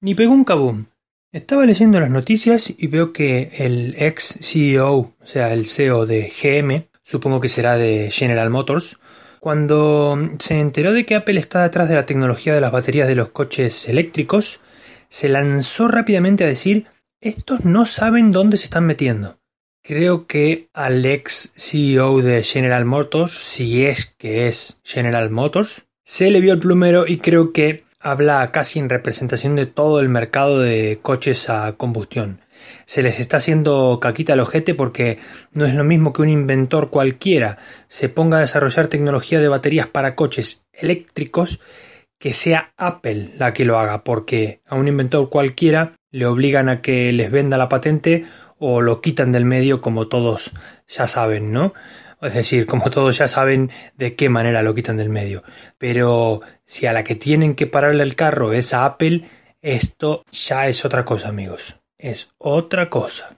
Ni pegó un kaboom. Estaba leyendo las noticias y veo que el ex CEO, o sea, el CEO de GM, supongo que será de General Motors, cuando se enteró de que Apple está detrás de la tecnología de las baterías de los coches eléctricos, se lanzó rápidamente a decir estos no saben dónde se están metiendo. Creo que al ex CEO de General Motors, si es que es General Motors, se le vio el plumero y creo que habla casi en representación de todo el mercado de coches a combustión. Se les está haciendo caquita al ojete porque no es lo mismo que un inventor cualquiera se ponga a desarrollar tecnología de baterías para coches eléctricos que sea Apple la que lo haga, porque a un inventor cualquiera le obligan a que les venda la patente o lo quitan del medio como todos ya saben, ¿no? Es decir, como todos ya saben de qué manera lo quitan del medio. Pero si a la que tienen que pararle el carro es a Apple, esto ya es otra cosa, amigos. Es otra cosa.